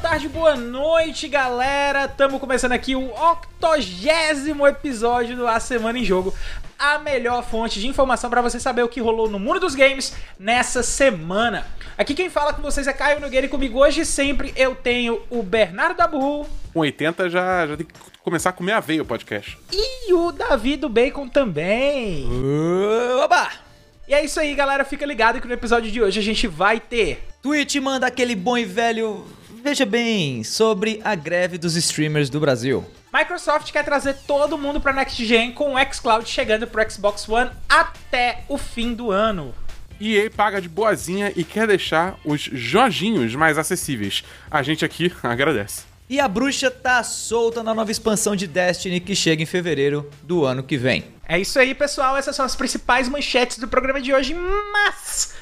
tarde, boa noite, galera. Estamos começando aqui o octogésimo episódio do A Semana em Jogo, a melhor fonte de informação para você saber o que rolou no mundo dos games nessa semana. Aqui quem fala com vocês é Caio Nogueira e comigo hoje sempre eu tenho o Bernardo Dabu. Com 80 já, já tem que começar a comer aveia o podcast. E o Davi do Bacon também. Oba! E é isso aí, galera. Fica ligado que no episódio de hoje a gente vai ter Twitch manda aquele bom e velho. Veja bem, sobre a greve dos streamers do Brasil. Microsoft quer trazer todo mundo para Next Gen com o xCloud chegando pro Xbox One até o fim do ano. EA paga de boazinha e quer deixar os joginhos mais acessíveis. A gente aqui agradece. E a bruxa tá solta na nova expansão de Destiny que chega em fevereiro do ano que vem. É isso aí, pessoal. Essas são as principais manchetes do programa de hoje. Mas,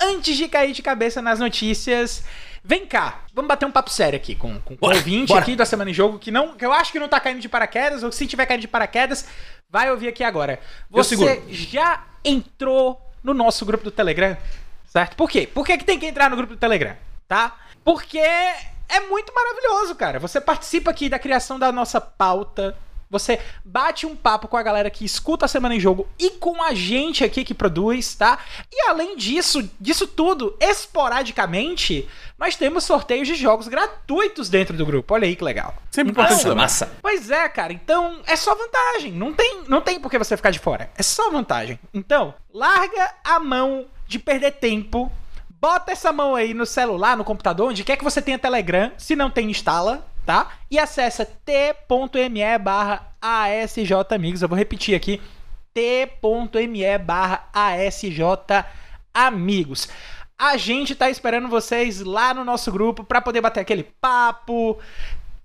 antes de cair de cabeça nas notícias, vem cá. Vamos bater um papo sério aqui com, com, com o Bora, ouvinte bora. aqui da Semana em Jogo, que, não, que eu acho que não tá caindo de paraquedas, ou se tiver caindo de paraquedas, vai ouvir aqui agora. Você já entrou no nosso grupo do Telegram? Certo? Por quê? Por que, que tem que entrar no grupo do Telegram? Tá? Porque é muito maravilhoso, cara. Você participa aqui da criação da nossa pauta. Você bate um papo com a galera que escuta a Semana em Jogo e com a gente aqui que produz, tá? E além disso, disso tudo, esporadicamente, nós temos sorteios de jogos gratuitos dentro do grupo. Olha aí que legal. Sempre Então, importante Massa, massa. Pois é, cara. Então é só vantagem. Não tem, não tem por que você ficar de fora. É só vantagem. Então, larga a mão de perder tempo. Bota essa mão aí no celular, no computador, onde quer que você tenha Telegram. Se não tem, instala, tá? E acessa t.me barra ASJ Amigos. Eu vou repetir aqui. t.me barra ASJ Amigos. A gente tá esperando vocês lá no nosso grupo pra poder bater aquele papo,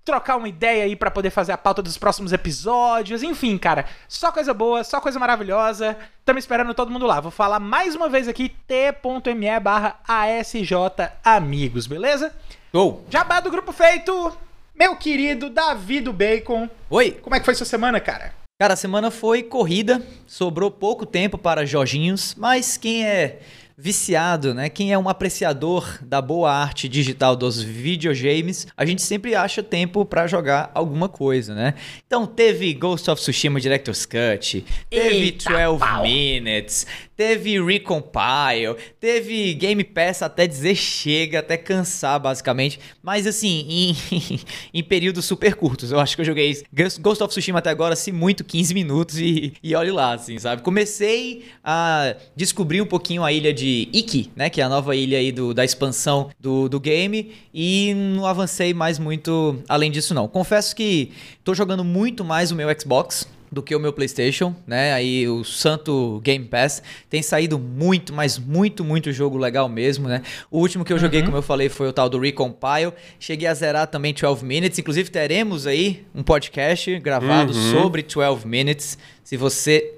trocar uma ideia aí pra poder fazer a pauta dos próximos episódios. Enfim, cara, só coisa boa, só coisa maravilhosa. Estamos esperando todo mundo lá. Vou falar mais uma vez aqui, t.me barra ASJ Amigos, beleza? Gol. Jabá do grupo feito, meu querido Davi do Bacon. Oi. Como é que foi sua semana, cara? Cara, a semana foi corrida, sobrou pouco tempo para Jorginhos, mas quem é viciado, né? Quem é um apreciador da boa arte digital dos videogames, a gente sempre acha tempo pra jogar alguma coisa, né? Então teve Ghost of Tsushima Director's Cut, teve Eita 12 pau. Minutes, teve Recompile, teve Game Pass até dizer chega, até cansar basicamente, mas assim, em, em períodos super curtos. Eu acho que eu joguei Ghost of Tsushima até agora, se muito, 15 minutos e, e olhe lá, assim, sabe? Comecei a descobrir um pouquinho a ilha de Iki, né? Que é a nova ilha aí do, da expansão do, do game e não avancei mais muito além disso não. Confesso que tô jogando muito mais o meu Xbox do que o meu PlayStation, né? Aí o santo Game Pass tem saído muito, mas muito, muito jogo legal mesmo, né? O último que eu joguei, como eu falei, foi o tal do Recompile. Cheguei a zerar também 12 Minutes. Inclusive teremos aí um podcast gravado Uhum. sobre 12 Minutes. Se você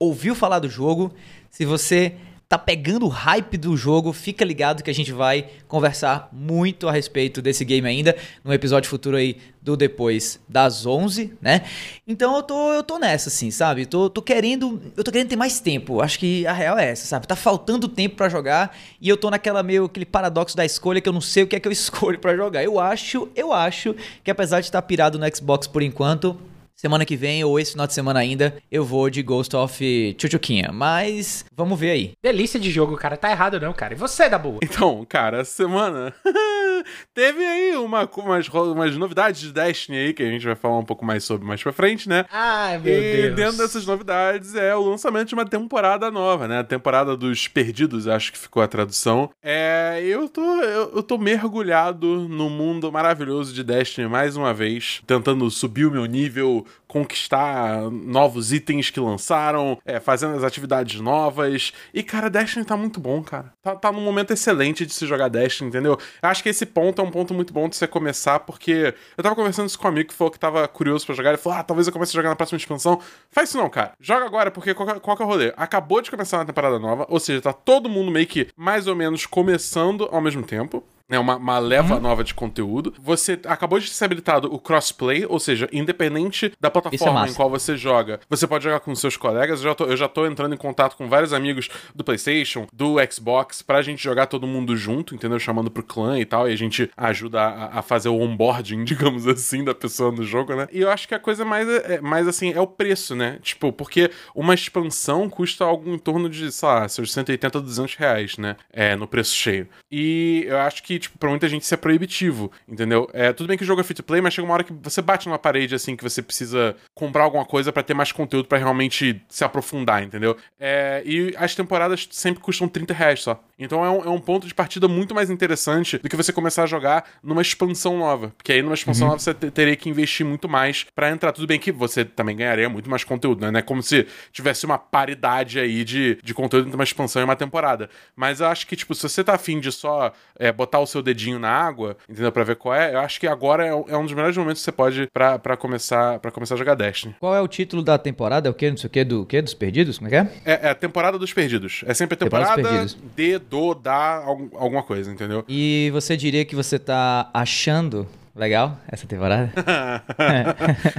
ouviu falar do jogo, se você tá pegando o hype do jogo, fica ligado que a gente vai conversar muito a respeito desse game ainda num episódio futuro aí do depois das 11, né? Então eu tô eu tô nessa assim, sabe? Tô, tô querendo, eu tô querendo ter mais tempo. Acho que a real é essa, sabe? Tá faltando tempo pra jogar e eu tô naquela meio aquele paradoxo da escolha que eu não sei o que é que eu escolho pra jogar. Eu acho, eu acho que apesar de estar pirado no Xbox por enquanto, Semana que vem, ou esse final de semana ainda, eu vou de Ghost of Chuchuquinha. Mas vamos ver aí. Delícia de jogo, cara. Tá errado não, cara. E você, Dabu? Então, cara, essa semana teve aí uma, umas, umas novidades de Destiny aí que a gente vai falar um pouco mais sobre mais pra frente, né? Ai, meu e Deus. dentro dessas novidades é o lançamento de uma temporada nova, né? A temporada dos Perdidos, acho que ficou a tradução. É, eu tô, eu, eu tô mergulhado no mundo maravilhoso de Destiny mais uma vez, tentando subir o meu nível, conquistar novos itens que lançaram, é, fazendo as atividades novas. E, cara, Destiny tá muito bom, cara. Tá, tá num momento excelente de se jogar Destiny, entendeu? Eu acho que esse ponto é um ponto muito bom de você começar, porque eu tava conversando isso com um amigo que falou que tava curioso pra jogar. Ele falou: Ah, talvez eu comece a jogar na próxima expansão. Faz isso não, cara. Joga agora, porque qual, que- qual que é o rolê? Acabou de começar uma temporada nova, ou seja, tá todo mundo meio que mais ou menos começando ao mesmo tempo. Né, uma, uma leva nova de conteúdo. Você acabou de ser habilitado o crossplay, ou seja, independente da plataforma massa. em qual você joga, você pode jogar com seus colegas. Eu já, tô, eu já tô entrando em contato com vários amigos do PlayStation, do Xbox, pra gente jogar todo mundo junto, entendeu? Chamando pro clã e tal, e a gente ajuda a, a fazer o onboarding, digamos assim, da pessoa no jogo, né? E eu acho que a coisa mais, é, mais assim, é o preço, né? Tipo, porque uma expansão custa algo em torno de, sei lá, seus 180, 200 reais, né? É, no preço cheio. E eu acho que, tipo, pra muita gente isso é proibitivo, entendeu? É, tudo bem que o jogo é free to play, mas chega uma hora que você bate numa parede, assim, que você precisa comprar alguma coisa pra ter mais conteúdo pra realmente se aprofundar, entendeu? É, e as temporadas sempre custam 30 reais só. Então é um, é um ponto de partida muito mais interessante do que você começar a jogar numa expansão nova. Porque aí numa expansão nova você te- teria que investir muito mais pra entrar. Tudo bem que você também ganharia muito mais conteúdo, né? Não é como se tivesse uma paridade aí de, de conteúdo entre uma expansão e uma temporada. Mas eu acho que, tipo, se você tá afim de só é, botar o seu dedinho na água, entendeu? Pra ver qual é, eu acho que agora é, é um dos melhores momentos que você pode pra, pra, começar, pra começar a jogar Destiny. Qual é o título da temporada? É o quê? Não sei o quê? Do quê? Dos perdidos? Como é que é? É, é a temporada dos perdidos. É sempre a Temporada dos temporada de, do, da, algum- alguma coisa, entendeu? E você diria que você tá achando legal essa temporada?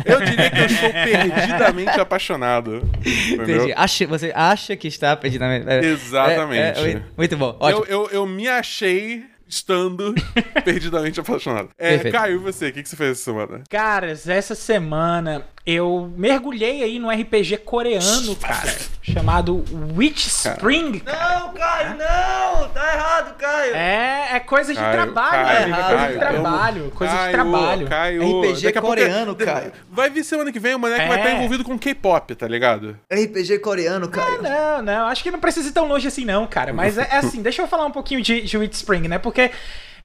Eu diria que eu estou perdidamente apaixonado. Entendeu? Entendi. Acha, você acha que está perdidamente. é- Exatamente. é- é- muito bom. Ótimo. Eu, eu, eu me achei estando perdidamente apaixonado. É, Perfeito. Caio, e você? O que, que você fez essa semana? Caras, essa semana eu mergulhei aí no RPG coreano, cara, chamado Witch Spring. Não, Caio, não! Tá errado, Caio! É, é coisa de Caio, trabalho, Caio, amigo, é Caio, coisa de Caio, trabalho, coisa de trabalho. Caio, RPG daqui pouco- coreano, Caio. Vai vir semana que vem, o moleque vai É. estar envolvido com K-pop, tá ligado? RPG coreano, Caio. Não, não, acho que não precisa ir tão longe assim não, cara. Mas é, é assim, deixa eu falar um pouquinho de, de Witch Spring, né? Porque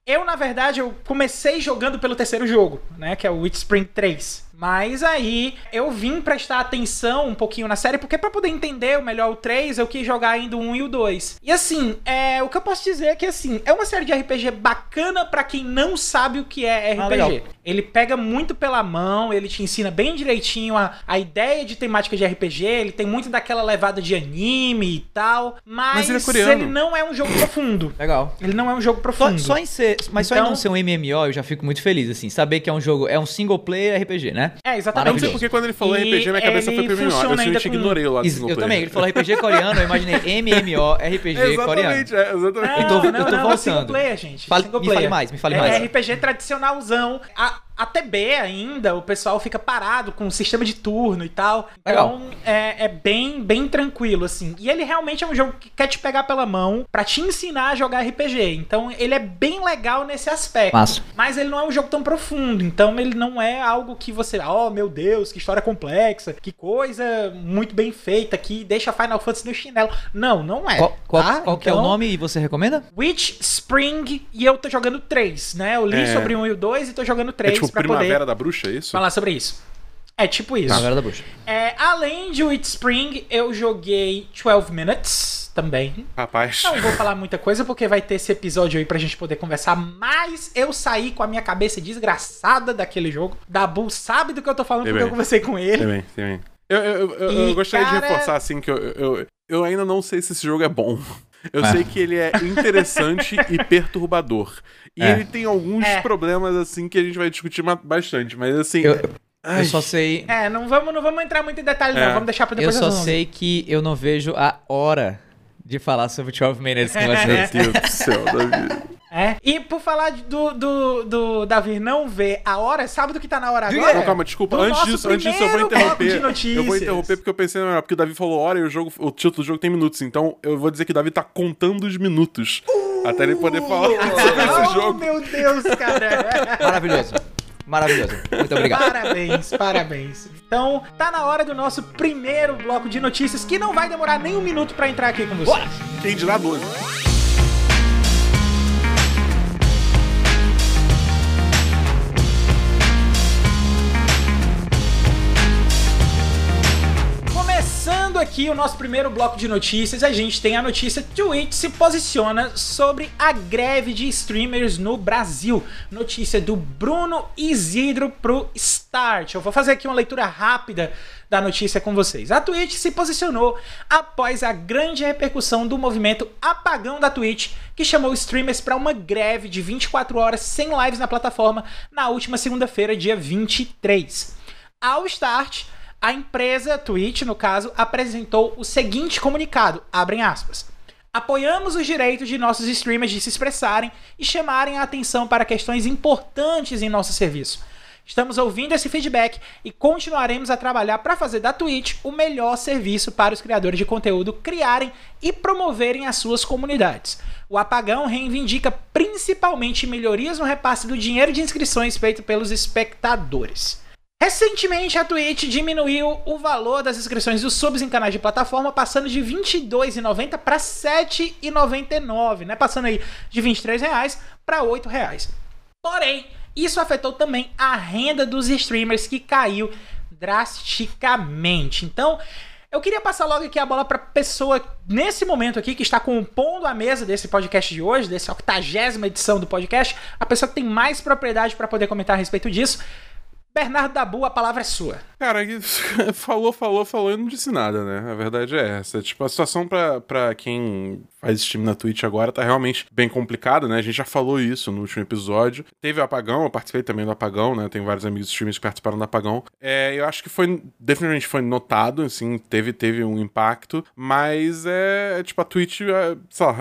eu, na verdade, eu comecei jogando pelo terceiro jogo, né? Que é o Witch Spring 3. Mas aí eu vim prestar atenção um pouquinho na série, porque pra poder entender melhor o 3, eu quis jogar ainda o 1 e o 2. E assim, é, o que eu posso dizer é que assim, é uma série de RPG bacana pra quem não sabe o que é Ah, RPG. legal. Ele pega muito pela mão, ele te ensina bem direitinho a, a ideia de temática de RPG, ele tem muito daquela levada de anime e tal, mas, Mas ele é ele não é um jogo profundo. Legal. Ele não é um jogo Só, profundo. só em ser, mas só em Então- não ser um MMO, eu já fico muito feliz, assim. Saber que é um jogo, é um single player RPG, né? É, Eu não exatamente. sei porque quando ele falou E RPG, minha cabeça foi pro MMO. Eu simplesmente com- ignorei Isso, single eu também. Ele falou RPG coreano, eu imaginei MMO RPG coreano. Exatamente, é, exatamente. Eu tô- não, eu não, tô não, é single voltando. player, gente. Fale- single me player. fale mais, me fale é mais. RPG tradicionalzão. A, até B ainda, o pessoal fica parado com o sistema de turno e tal. Legal. Então é, é bem, bem tranquilo, assim. E ele realmente é um jogo que quer te pegar pela mão pra te ensinar a jogar RPG. Então ele é bem legal nesse aspecto. Massa. Mas ele não é um jogo tão profundo. Então ele não é algo que você. Oh, meu Deus, que história complexa. Que coisa muito bem feita. Que deixa Final Fantasy no chinelo. Não, não é. Qual, qual- tá? qual que é o Então, nome e você recomenda? Witch Spring e eu tô jogando 3, né? Eu li É. sobre um e o 2 e tô jogando É 3 tipo pra Primavera poder da Bruxa, é isso? falar sobre isso. É tipo isso. Primavera da Bucha. É, além de Witch Spring, eu joguei 12 Minutes também. Rapaz. Não vou falar muita coisa porque vai ter esse episódio aí pra gente poder conversar, mas eu saí com a minha cabeça desgraçada daquele jogo. Dabu sabe do que eu tô falando Sei porque bem. eu conversei com ele. Tem bem, tem bem. Eu, eu, eu- eu E, gostaria de cara- reforçar, assim, que eu, eu, eu ainda não sei se esse jogo é bom. Eu É. sei que ele é interessante e perturbador. E É. ele tem alguns É. problemas, assim, que a gente vai discutir bastante. Mas, assim... Eu, ai, eu só sei. É, não vamos, não vamos entrar muito em detalhe, É. não. Vamos deixar pra Eu depois só nós vamos. sei que eu não vejo a hora de falar sobre 12 Minutes com Meu vocês. Deus do céu, Davi. É. E por falar do, do, do Davi não ver a hora, sabe do que tá na hora agora? Não, calma, desculpa. Do Antes disso, antes disso, eu vou interromper. Eu vou interromper porque eu pensei na melhor, porque o Davi falou hora e o jogo, o título do jogo tem minutos. Então eu vou dizer que o Davi tá contando os minutos. até ele poder falar sobre esse Oh, jogo. meu Deus, cara. Maravilhoso. Maravilhoso. Muito obrigado. Parabéns, parabéns. Então, tá na hora do nosso primeiro bloco de notícias, que não vai demorar nem um minuto pra entrar aqui com vocês. Quem dirá 12. Aqui o nosso primeiro bloco de notícias. A gente tem a notícia: Twitch se posiciona sobre a greve de streamers no Brasil. Notícia do Bruno Isidro pro Start. Eu vou fazer aqui uma leitura rápida da notícia com vocês. A Twitch se posicionou após a grande repercussão do movimento apagão da Twitch, que chamou streamers para uma greve de 24 horas sem lives na plataforma na última segunda-feira, dia 23. Ao Start, a empresa Twitch, no caso, apresentou o seguinte comunicado, abrem aspas. Apoiamos os direitos de nossos streamers de se expressarem e chamarem a atenção para questões importantes em nosso serviço. Estamos ouvindo esse feedback e continuaremos a trabalhar para fazer da Twitch o melhor serviço para os criadores de conteúdo criarem e promoverem as suas comunidades. O apagão reivindica principalmente melhorias no repasse do dinheiro de inscrições feito pelos espectadores. Recentemente, a Twitch diminuiu o valor das inscrições dos subs em canais de plataforma, passando de R$ 22,90 para R$ 7,99, né? Passando aí de R$ 23 para 8 reais. Porém, isso afetou também a renda dos streamers que caiu drasticamente. Então, eu queria passar logo aqui a bola para pessoa nesse momento aqui que está compondo a mesa desse podcast de hoje, dessa 80 edição do podcast, a pessoa que tem mais propriedade para poder comentar a respeito disso. Bernardo Dabu, a palavra é sua. Cara, falou, falou, falou e não disse nada, né? A verdade é essa. Tipo, a situação pra, pra quem faz stream na Twitch agora tá realmente bem complicada, né? A gente já falou isso no último episódio. Teve o apagão, eu participei também do apagão, né? Tenho vários amigos streamers que participaram do apagão. É, eu acho que foi, definitivamente foi notado, assim, teve, teve um impacto, mas é, é tipo, a Twitch, é, sei lá,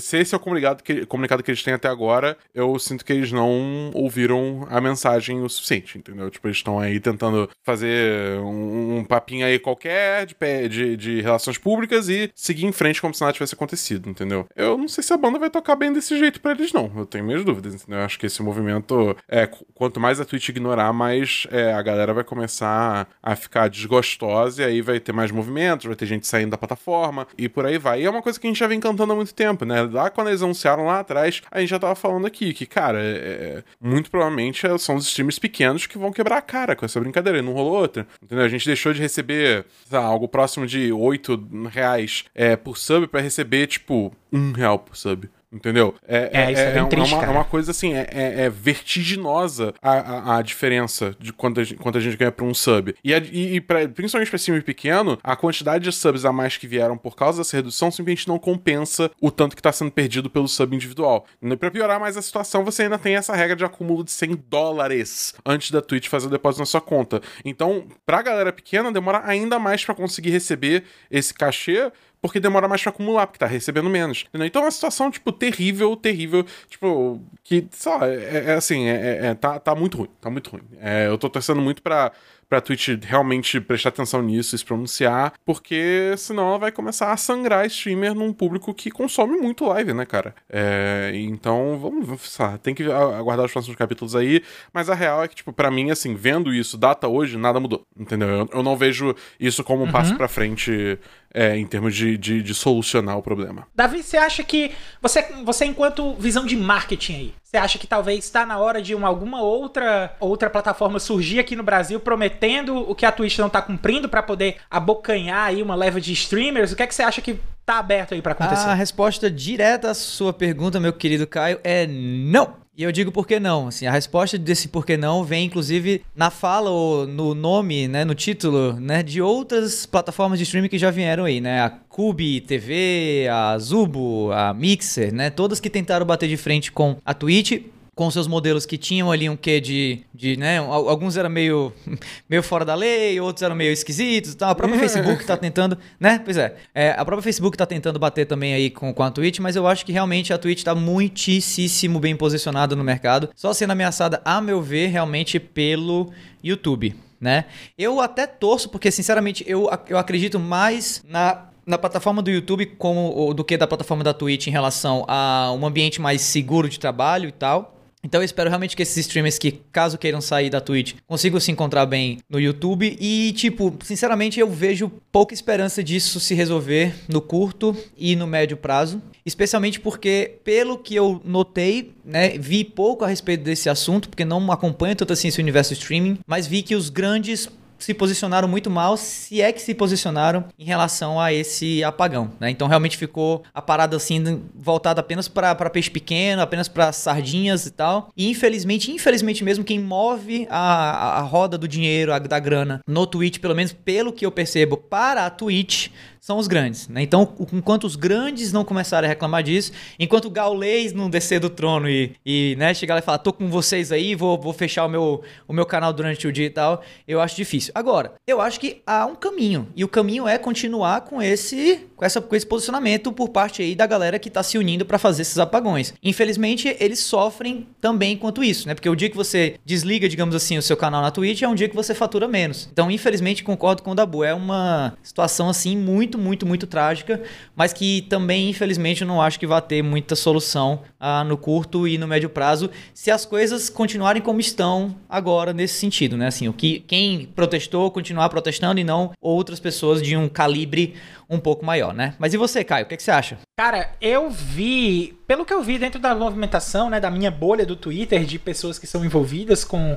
se esse é o comunicado que, comunicado que eles têm até agora, eu sinto que eles não ouviram a mensagem o suficiente, entendeu? Tipo, eles estão aí tentando fazer um, um papinho aí qualquer de, de, de relações públicas e seguir em frente como se nada tivesse acontecido entendeu? Eu não sei se a banda vai tocar bem desse jeito para eles, não. Eu tenho minhas dúvidas, entendeu? Eu acho que esse movimento, é, quanto mais a Twitch ignorar, mais é, a galera vai começar a ficar desgostosa e aí vai ter mais movimentos, vai ter gente saindo da plataforma e por aí vai. E é uma coisa que a gente já vem cantando há muito tempo, né? Lá quando eles anunciaram lá atrás, a gente já tava falando aqui que, cara, é, é muito provavelmente são os streams pequenos que vão quebrar a cara com essa brincadeira. E não rolou outra, entendeu? A gente deixou de receber algo próximo de 8 reais é, por sub para receber, tipo, um real por sub. Entendeu? É, é, isso é, é, bem é triste, uma, é uma coisa assim, é, é, é vertiginosa a, a, a, diferença de quanto a gente, quanto a gente ganha pra um sub. E, e, e pra, principalmente pra cima e pequeno, a quantidade de subs a mais que vieram por causa dessa redução simplesmente não compensa o tanto que tá sendo perdido pelo sub individual. E pra piorar mais a situação, você ainda tem essa regra de acúmulo de 100 dólares antes da Twitch fazer o depósito na sua conta. Então, pra galera pequena, demora ainda mais para conseguir receber esse cachê porque demora mais pra acumular, porque tá recebendo menos. Entendeu? Então é uma situação, tipo, terrível, terrível. Tipo, que, só, é, é, é assim, é, é, é, tá, tá muito ruim, tá muito ruim. É, eu tô torcendo muito pra, pra Twitch realmente prestar atenção nisso e se pronunciar, porque senão ela vai começar a sangrar streamer num público que consome muito live, né, cara? É, então, vamos, tem que aguardar os próximos capítulos aí, mas a real é que, tipo, pra mim, assim, vendo isso, data hoje, nada mudou, entendeu? Eu, eu não vejo isso como um uhum. passo pra frente é, em termos de, de, de, solucionar o problema. Davi, você acha que, você, você enquanto visão de marketing aí, você acha que talvez está na hora de uma, alguma outra, outra plataforma surgir aqui no Brasil prometendo o que a Twitch não está cumprindo para poder abocanhar aí uma leva de streamers? O que é que você acha que tá aberto aí para acontecer? A resposta direta à sua pergunta, meu querido Caio, é não. E eu digo por que não. Assim, a resposta desse por que não vem, inclusive, na fala ou no nome, né, no título, né, de outras plataformas de streaming que já vieram aí, né? A Cube TV, a Zubo, a Mixer, né? Todas que tentaram bater de frente com a Twitch com seus modelos que tinham ali um quê de, de né, alguns eram meio, meio fora da lei, outros eram meio esquisitos e tal. A própria Facebook está tentando, né? Pois é, é, a própria Facebook está tentando bater também aí com, com a Twitch, mas eu acho que realmente a Twitch está muitíssimo bem posicionada no mercado, só sendo ameaçada, a meu ver, realmente pelo YouTube, né? Eu até torço, porque sinceramente eu, eu acredito mais na na plataforma do YouTube como do que da plataforma da Twitch em relação a um ambiente mais seguro de trabalho e tal. Então eu espero realmente que esses streamers que, caso queiram sair da Twitch, consigam se encontrar bem no YouTube. E, tipo, sinceramente, eu vejo pouca esperança disso se resolver no curto e no médio prazo. Especialmente porque, pelo que eu notei, né, vi pouco a respeito desse assunto, porque não acompanho tanto assim esse universo streaming, mas vi que os grandes se posicionaram muito mal, se é que se posicionaram em relação a esse apagão, né? Então realmente ficou a parada assim voltada apenas para peixe pequeno, apenas para sardinhas e tal. E infelizmente, infelizmente mesmo quem move a, a roda do dinheiro, a, da grana no Twitch, pelo menos pelo que eu percebo, para a Twitch são os grandes. Né? Então, enquanto os grandes não começarem a reclamar disso, enquanto o Gaulês não descer do trono e, e né, chegar lá e falar, tô com vocês aí, vou, vou fechar o meu, o meu canal durante o dia e tal, eu acho difícil. Agora, eu acho que há um caminho. E o caminho é continuar com esse, com essa, com esse posicionamento por parte aí da galera que tá se unindo para fazer esses apagões. Infelizmente, eles sofrem também quanto isso, né? Porque o dia que você desliga, digamos assim, o seu canal na Twitch é um dia que você fatura menos. Então, infelizmente, concordo com o Dabu. É uma situação assim muito muito, muito, trágica, mas que também, infelizmente, eu não acho que vai ter muita solução ah, no curto e no médio prazo se as coisas continuarem como estão agora nesse sentido, né? Assim, o que quem protestou continuar protestando e não outras pessoas de um calibre um pouco maior, né? Mas e você, Caio? O que, que você acha? Cara, eu vi, pelo que eu vi dentro da movimentação, né, da minha bolha do Twitter, de pessoas que são envolvidas com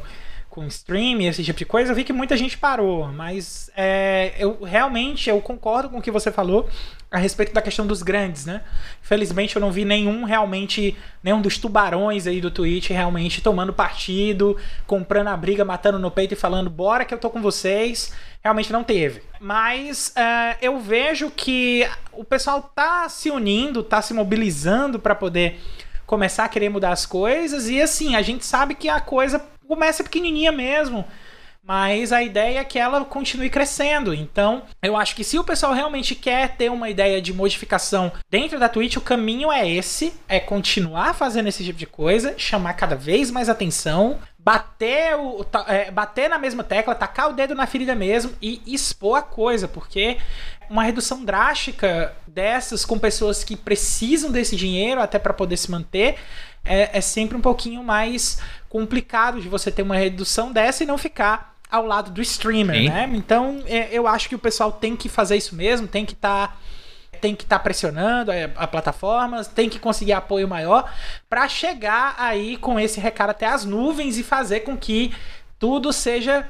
com stream, esse tipo de coisa, eu vi que muita gente parou, mas é, eu realmente eu concordo com o que você falou a respeito da questão dos grandes, né? Infelizmente eu não vi nenhum realmente, nenhum dos tubarões aí do Twitch realmente tomando partido, comprando a briga, matando no peito e falando, bora que eu tô com vocês. Realmente não teve. Mas é, eu vejo que o pessoal tá se unindo, tá se mobilizando para poder começar a querer mudar as coisas. E assim, a gente sabe que a coisa começa pequenininha mesmo. Mas a ideia é que ela continue crescendo. Então, eu acho que se o pessoal realmente quer ter uma ideia de modificação dentro da Twitch, o caminho é esse: é continuar fazendo esse tipo de coisa, chamar cada vez mais atenção, bater, o, é, bater na mesma tecla, tacar o dedo na ferida mesmo e expor a coisa, porque uma redução drástica dessas com pessoas que precisam desse dinheiro até para poder se manter é, é sempre um pouquinho mais complicado de você ter uma redução dessa e não ficar ao lado do streamer, Sim. né? Então é, eu acho que o pessoal tem que fazer isso mesmo, tem que estar tá, tem que estar tá pressionando a, a plataforma, tem que conseguir apoio maior para chegar aí com esse recado até as nuvens e fazer com que tudo seja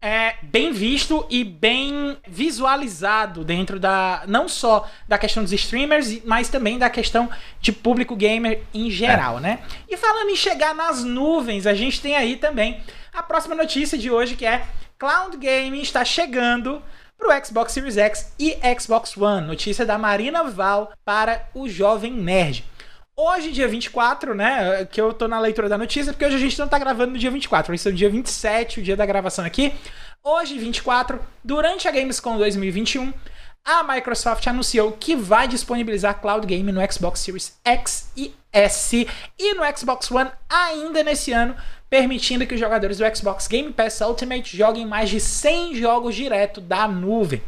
é, bem visto e bem visualizado dentro da não só da questão dos streamers, mas também da questão de público gamer em geral, é. né? E falando em chegar nas nuvens, a gente tem aí também a próxima notícia de hoje que é Cloud Gaming está chegando para o Xbox Series X e Xbox One. Notícia da Marina Val para o Jovem Nerd. Hoje, dia 24, né? Que eu tô na leitura da notícia, porque hoje a gente não tá gravando no dia 24, vai ser no dia 27, o dia da gravação aqui. Hoje, 24, durante a Gamescom 2021, a Microsoft anunciou que vai disponibilizar Cloud Game no Xbox Series X e S e no Xbox One ainda nesse ano, permitindo que os jogadores do Xbox Game Pass Ultimate joguem mais de 100 jogos direto da nuvem.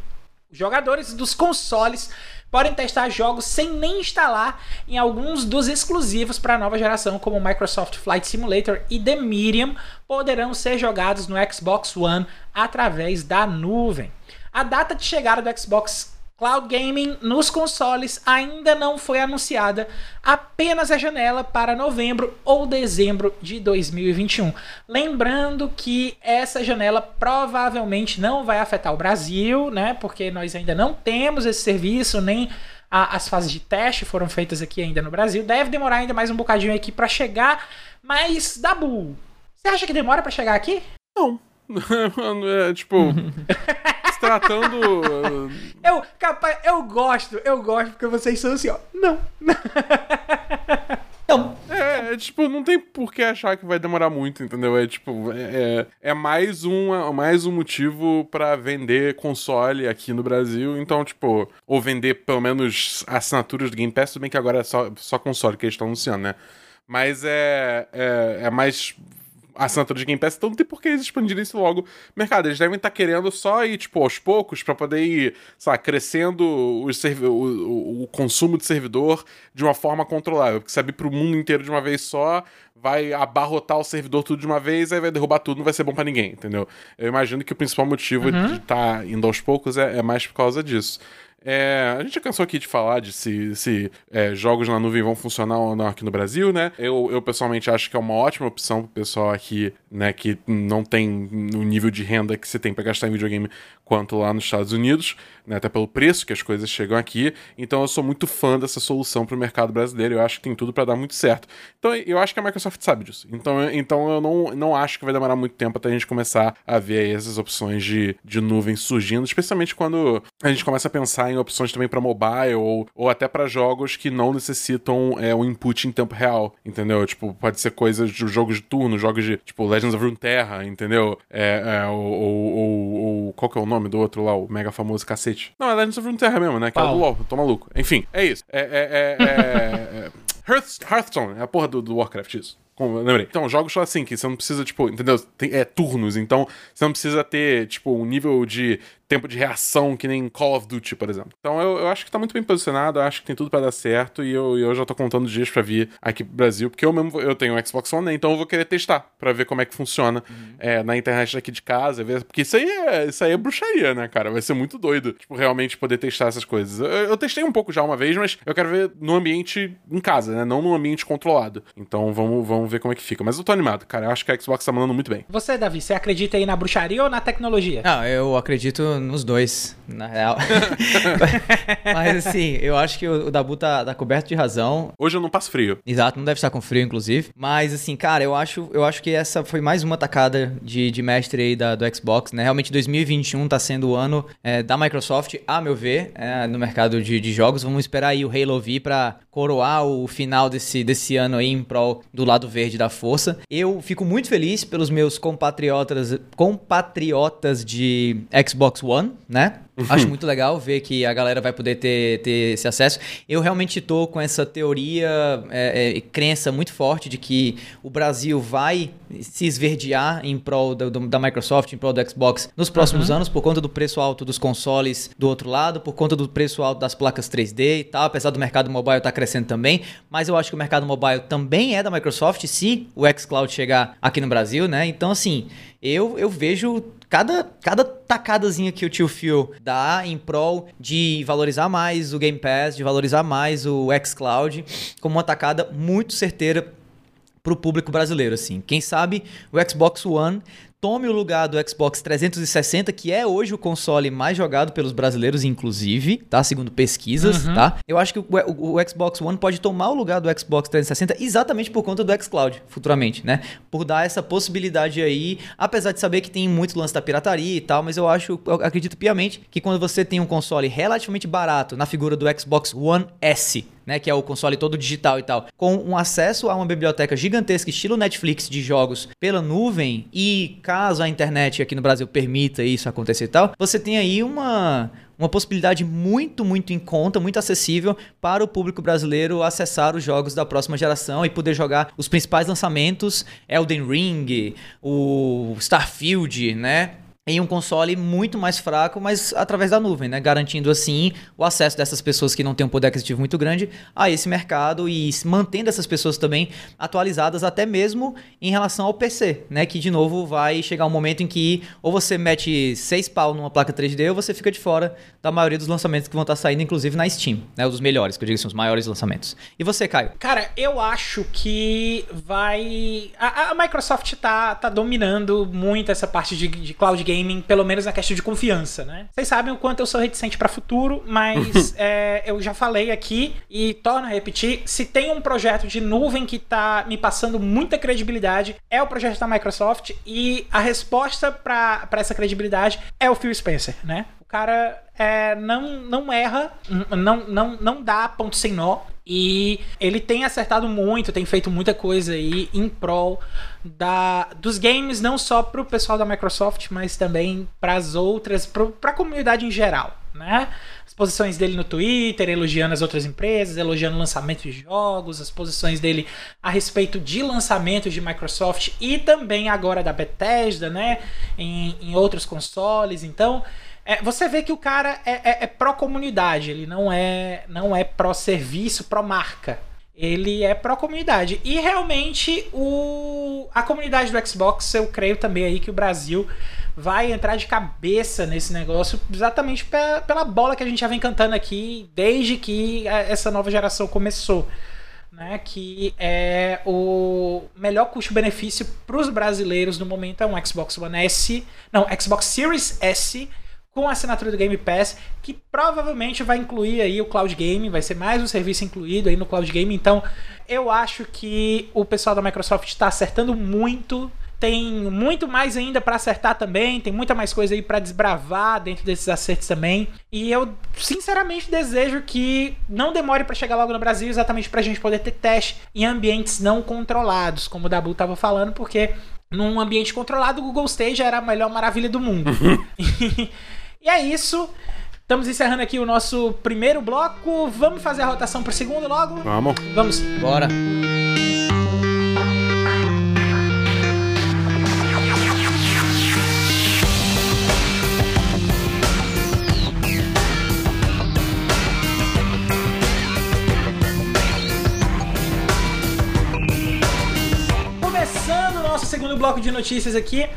Os jogadores dos consoles podem testar jogos sem nem instalar em alguns dos exclusivos para a nova geração, como o Microsoft Flight Simulator e The Medium, poderão ser jogados no Xbox One através da nuvem. A data de chegada do Xbox Cloud Gaming nos consoles ainda não foi anunciada, apenas a janela para novembro ou dezembro de 2021. Lembrando que essa janela provavelmente não vai afetar o Brasil, né? Porque nós ainda não temos esse serviço, nem a, as fases de teste foram feitas aqui ainda no Brasil. Deve demorar ainda mais um bocadinho aqui para chegar, mas Dabu, você acha que demora para chegar aqui? Não. é, tipo, tratando. eu, capaz, eu gosto, eu gosto, porque vocês são assim, ó. Não. Não. É, é, tipo, não tem por que achar que vai demorar muito, entendeu? É tipo, é, é, é mais, um, mais um motivo para vender console aqui no Brasil. Então, tipo, ou vender pelo menos assinaturas do Game Pass, tudo bem que agora é só, só console que eles estão anunciando, né? Mas é, é, é mais assinatura de Game Pass, então não tem por que eles expandirem isso logo mercado. Eles devem estar tá querendo só ir, tipo, aos poucos, para poder ir, sabe, crescendo o, o, o, consumo de servidor de uma forma controlável. Porque sabe pro mundo inteiro de uma vez só, vai abarrotar o servidor tudo de uma vez, aí vai derrubar tudo, não vai ser bom para ninguém, entendeu? Eu imagino que o principal motivo uhum. de estar tá indo aos poucos é, é mais por causa disso. É, a gente já cansou aqui de falar de se, se é, jogos na nuvem vão funcionar ou não aqui no Brasil, né? Eu, eu pessoalmente acho que é uma ótima opção pro pessoal aqui, né, que não tem o nível de renda que você tem para gastar em videogame quanto lá nos Estados Unidos, né, até pelo preço que as coisas chegam aqui. Então eu sou muito fã dessa solução para o mercado brasileiro. Eu acho que tem tudo para dar muito certo. Então eu acho que a Microsoft sabe disso. Então, então eu não, não acho que vai demorar muito tempo até a gente começar a ver essas opções de, de nuvem surgindo, especialmente quando a gente começa a pensar em opções também para mobile ou, ou até para jogos que não necessitam é, input em tempo real, entendeu? Tipo, pode ser coisas de jogos de turno, jogos de tipo Legends of Runeterra, entendeu? É, é, ou, ou, ou qual que é o nome? Nome do outro lá, o mega famoso cacete? Não, é Legends of Runeterra mesmo, né? Que é o do LoL, tô maluco. Enfim, é isso. É, é, é, é, é Hearthstone, é a porra do, do Warcraft, isso. Lembrei. Então, jogos só assim, que você não precisa, tipo, entendeu? Tem, é turnos, então você não precisa ter, tipo, um nível de tempo de reação que nem Call of Duty, por exemplo. Então eu, eu acho que tá muito bem posicionado, acho que tem tudo para dar certo e eu, eu já tô contando dias para vir aqui pro Brasil, porque eu mesmo eu tenho um Xbox One, né? então eu vou querer testar para ver como é que funciona uhum. é, na internet daqui de casa, ver, porque isso aí, é, isso aí é bruxaria, né, cara? Vai ser muito doido, tipo, realmente poder testar essas coisas. Eu, eu testei um pouco já uma vez, mas eu quero ver no ambiente em casa, né? Não no ambiente controlado. Então vamos, vamos ver como é que fica. Mas eu tô animado, cara. Eu acho que a Xbox tá mandando muito bem. Você, Davi, você acredita aí na bruxaria ou na tecnologia? Não, eu acredito nos dois na real. Mas assim, eu acho que o, Dabu tá, tá, coberto de razão. Hoje eu não passo frio. Exato, não deve estar com frio, inclusive. Mas assim, cara, eu acho, eu acho que essa foi mais uma tacada de, de mestre aí da, do Xbox, né? Realmente 2021 tá sendo o ano é, da Microsoft, a meu ver, é, no mercado de, de jogos. Vamos esperar aí o Halo V pra coroar o final desse, desse ano aí em prol do lado verde da força. Eu fico muito feliz pelos meus compatriotas, compatriotas de Xbox One, né? Acho muito legal ver que a galera vai poder ter, ter esse acesso. Eu realmente tô com essa teoria, é, é, crença muito forte de que o Brasil vai se esverdear em prol do, da Microsoft, em prol do Xbox nos próximos uhum. anos, por conta do preço alto dos consoles do outro lado, por conta do preço alto das placas 3D e tal, apesar do mercado mobile estar tá crescendo também. Mas eu acho que o mercado mobile também é da Microsoft se o xCloud chegar aqui no Brasil, né? Então, assim, eu, eu vejo cada, cada tacadazinha que o tio Phil dá em prol de valorizar mais o Game Pass, de valorizar mais o xCloud, como uma tacada muito certeira para o público brasileiro, assim. Quem sabe o Xbox One tome o lugar do Xbox 360, que é hoje o console mais jogado pelos brasileiros, inclusive, tá? Segundo pesquisas, uhum. tá? Eu acho que o, o, o, Xbox One pode tomar o lugar do Xbox 360 exatamente por conta do xCloud, futuramente, né? Por dar essa possibilidade aí, apesar de saber que tem muito lance da pirataria e tal, mas eu acho, eu acredito piamente que quando você tem um console relativamente barato na figura do Xbox One S, né, que é o console todo digital e tal, com um acesso a uma biblioteca gigantesca estilo Netflix de jogos pela nuvem e caso a internet aqui no Brasil permita isso acontecer e tal, você tem aí uma uma possibilidade muito, muito em conta, muito acessível para o público brasileiro acessar os jogos da próxima geração e poder jogar os principais lançamentos, Elden Ring, o Starfield, né? Em um console muito mais fraco, mas através da nuvem, né? Garantindo assim o acesso dessas pessoas que não têm um poder aquisitivo muito grande a esse mercado e mantendo essas pessoas também atualizadas até mesmo em relação ao PC, né? Que de novo vai chegar um momento em que ou você mete seis pau numa placa 3D ou você fica de fora da maioria dos lançamentos que vão estar saindo, inclusive na Steam, né? Os melhores, que eu digo assim, os maiores lançamentos. E você, Caio? Cara, eu acho que vai. A, a Microsoft tá, tá dominando muito essa parte de, de cloud gaming, pelo menos na questão de confiança, né? Vocês sabem o quanto eu sou reticente para futuro, mas é, eu já falei aqui e torno a repetir: se tem um projeto de nuvem que tá me passando muita credibilidade, é o projeto da Microsoft e a resposta para essa credibilidade é o Phil Spencer, né? O cara é, não, não erra, não, não, não dá ponto sem nó. E ele tem acertado muito, tem feito muita coisa aí em prol da, dos games, não só pro pessoal da Microsoft, mas também para as outras, para a comunidade em geral, né? As posições dele no Twitter, elogiando as outras empresas, elogiando o lançamento de jogos, as posições dele a respeito de lançamentos de Microsoft e também agora da Bethesda, né? Em, em outros consoles. Então, é, você vê que o cara é, é, é pró-comunidade, ele não é, não é pró-serviço, pró-marca. Ele é pró-comunidade. E realmente o, a comunidade do Xbox, eu creio também aí que o Brasil vai entrar de cabeça nesse negócio exatamente pe- pela bola que a gente já vem cantando aqui desde que a- essa nova geração começou. Né, que é o melhor custo-benefício para os brasileiros no momento é um Xbox One S, não, Xbox Series S com a assinatura do Game Pass, que provavelmente vai incluir aí o Cloud Game, vai ser mais um serviço incluído aí no Cloud Game. Então, eu acho que o pessoal da Microsoft está acertando muito. Tem muito mais ainda para acertar também, tem muita mais coisa aí para desbravar dentro desses acertos também. E eu sinceramente desejo que não demore para chegar logo no Brasil, exatamente pra gente poder ter teste em ambientes não controlados, como o Dabu tava falando, porque num ambiente controlado o Google Stage era a melhor maravilha do mundo. E é isso. Estamos encerrando aqui o nosso primeiro bloco. Vamos fazer a rotação pro segundo logo? Vamos. Vamos. Bora. Começando o nosso segundo bloco de notícias aqui.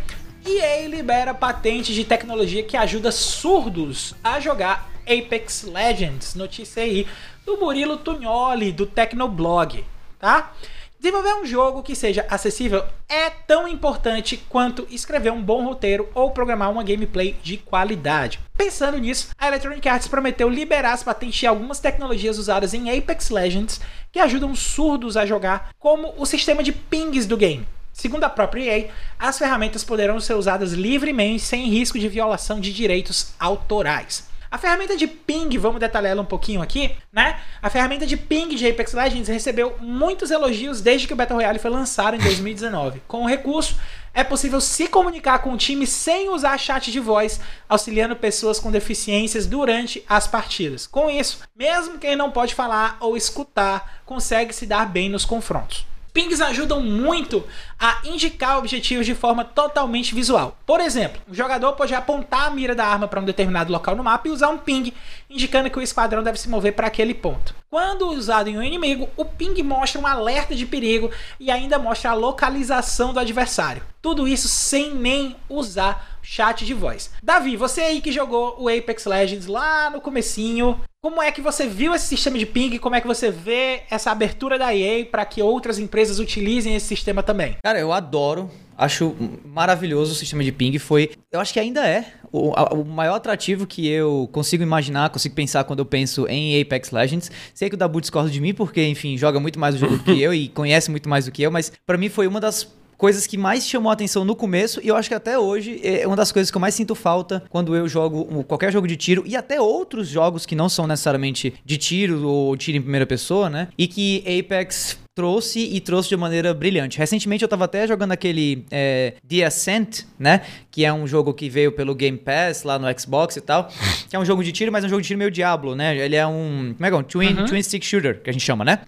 EA libera patente de tecnologia que ajuda surdos a jogar Apex Legends. Notícia aí do Murilo Tugnoli, do Tecnoblog, tá? Desenvolver um jogo que seja acessível é tão importante quanto escrever um bom roteiro ou programar uma gameplay de qualidade. Pensando nisso, a Electronic Arts prometeu liberar as patentes de algumas tecnologias usadas em Apex Legends que ajudam surdos a jogar, como o sistema de pings do game. Segundo a própria EA, as ferramentas poderão ser usadas livremente sem risco de violação de direitos autorais. A ferramenta de ping, vamos detalhar ela um pouquinho aqui, né? A ferramenta de ping de Apex Legends recebeu muitos elogios desde que o Battle Royale foi lançado em 2019. Com o recurso, é possível se comunicar com o time sem usar chat de voz, auxiliando pessoas com deficiências durante as partidas. Com isso, mesmo quem não pode falar ou escutar, consegue se dar bem nos confrontos. Pings ajudam muito a indicar objetivos de forma totalmente visual. Por exemplo, o jogador pode apontar a mira da arma para um determinado local no mapa e usar um ping, indicando que o esquadrão deve se mover para aquele ponto. Quando usado em um inimigo, o ping mostra um alerta de perigo e ainda mostra a localização do adversário. Tudo isso sem nem usar chat de voz. Davi, você aí que jogou o Apex Legends lá no comecinho, como é que você viu esse sistema de ping? Como é que você vê essa abertura da EA para que outras empresas utilizem esse sistema também? Cara, eu adoro. Acho maravilhoso o sistema de ping. Foi, eu acho que ainda é o, o maior atrativo que eu consigo imaginar, consigo pensar quando eu penso em Apex Legends. Sei que o Dabu discorda de mim, porque, enfim, joga muito mais o jogo do que eu e conhece muito mais do que eu, mas pra mim foi uma das coisas que mais chamou a atenção no começo e eu acho que até hoje é uma das coisas que eu mais sinto falta quando eu jogo qualquer jogo de tiro e até outros jogos que não são necessariamente de tiro ou tiro em primeira pessoa, né? E que Apex trouxe e trouxe de maneira brilhante. Recentemente eu tava até jogando aquele é, The Ascent, né? Que é um jogo que veio pelo Game Pass lá no Xbox e tal. Que é um jogo de tiro, mas é um jogo de tiro meio Diablo, né? Ele é um. Como é que é? Um twin, twin stick shooter, que a gente chama, né?